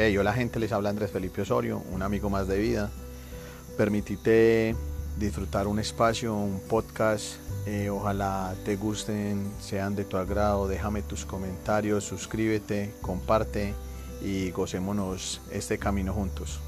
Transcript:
Hey, hola gente, les habla Andrés Felipe Osorio, un amigo más de vida. Permitite disfrutar un espacio, un podcast. Eh, ojalá te gusten, sean de tu agrado. Déjame tus comentarios, suscríbete, comparte y gocémonos este camino juntos.